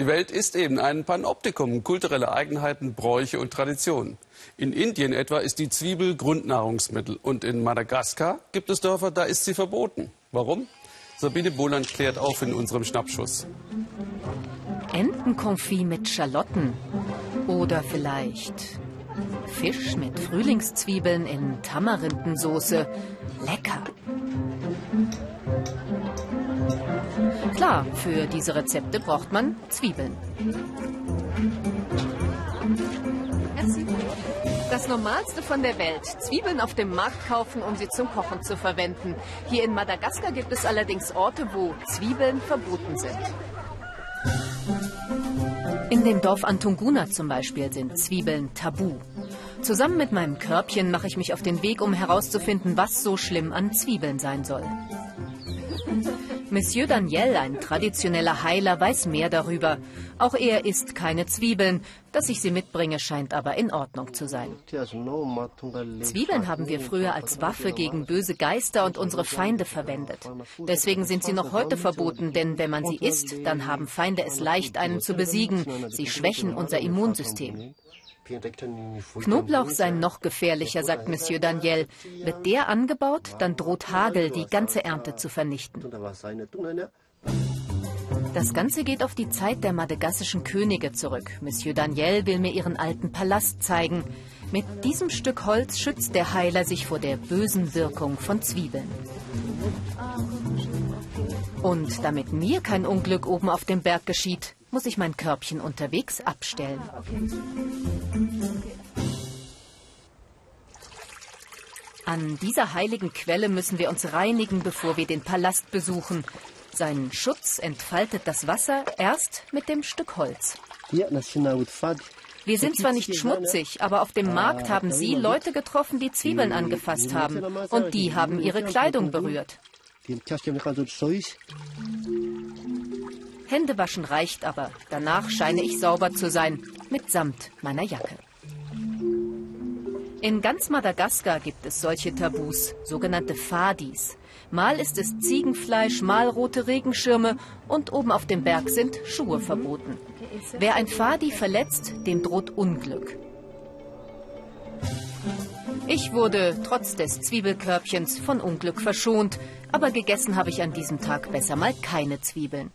Die Welt ist eben ein Panoptikum, kulturelle Eigenheiten, Bräuche und Traditionen. In Indien etwa ist die Zwiebel Grundnahrungsmittel und in Madagaskar gibt es Dörfer, da ist sie verboten. Warum? Sabine Boland klärt auf in unserem Schnappschuss. Entenkonfit mit Schalotten oder vielleicht Fisch mit Frühlingszwiebeln in Tamarindensoße. Lecker. Klar, für diese Rezepte braucht man Zwiebeln. Das Normalste von der Welt. Zwiebeln auf dem Markt kaufen, um sie zum Kochen zu verwenden. Hier in Madagaskar gibt es allerdings Orte, wo Zwiebeln verboten sind. In dem Dorf Antunguna zum Beispiel sind Zwiebeln tabu. Zusammen mit meinem Körbchen mache ich mich auf den Weg, um herauszufinden, was so schlimm an Zwiebeln sein soll. Monsieur Daniel, ein traditioneller Heiler, weiß mehr darüber. Auch er isst keine Zwiebeln. Dass ich sie mitbringe, scheint aber in Ordnung zu sein. Zwiebeln haben wir früher als Waffe gegen böse Geister und unsere Feinde verwendet. Deswegen sind sie noch heute verboten, denn wenn man sie isst, dann haben Feinde es leicht, einen zu besiegen. Sie schwächen unser Immunsystem. Knoblauch sei noch gefährlicher, sagt Monsieur Daniel. Wird der angebaut, dann droht Hagel, die ganze Ernte zu vernichten. Das Ganze geht auf die Zeit der madagassischen Könige zurück. Monsieur Daniel will mir ihren alten Palast zeigen. Mit diesem Stück Holz schützt der Heiler sich vor der bösen Wirkung von Zwiebeln. Und damit mir kein Unglück oben auf dem Berg geschieht, muss ich mein Körbchen unterwegs abstellen. An dieser heiligen Quelle müssen wir uns reinigen, bevor wir den Palast besuchen. Seinen Schutz entfaltet das Wasser erst mit dem Stück Holz. Wir sind zwar nicht schmutzig, aber auf dem Markt haben Sie Leute getroffen, die Zwiebeln angefasst haben. Und die haben ihre Kleidung berührt. Händewaschen reicht aber. Danach scheine ich sauber zu sein, mitsamt meiner Jacke. In ganz Madagaskar gibt es solche Tabus, sogenannte Fadis. Mal ist es Ziegenfleisch, mal rote Regenschirme und oben auf dem Berg sind Schuhe verboten. Wer ein Fadi verletzt, dem droht Unglück. Ich wurde trotz des Zwiebelkörbchens von Unglück verschont, aber gegessen habe ich an diesem Tag besser mal keine Zwiebeln.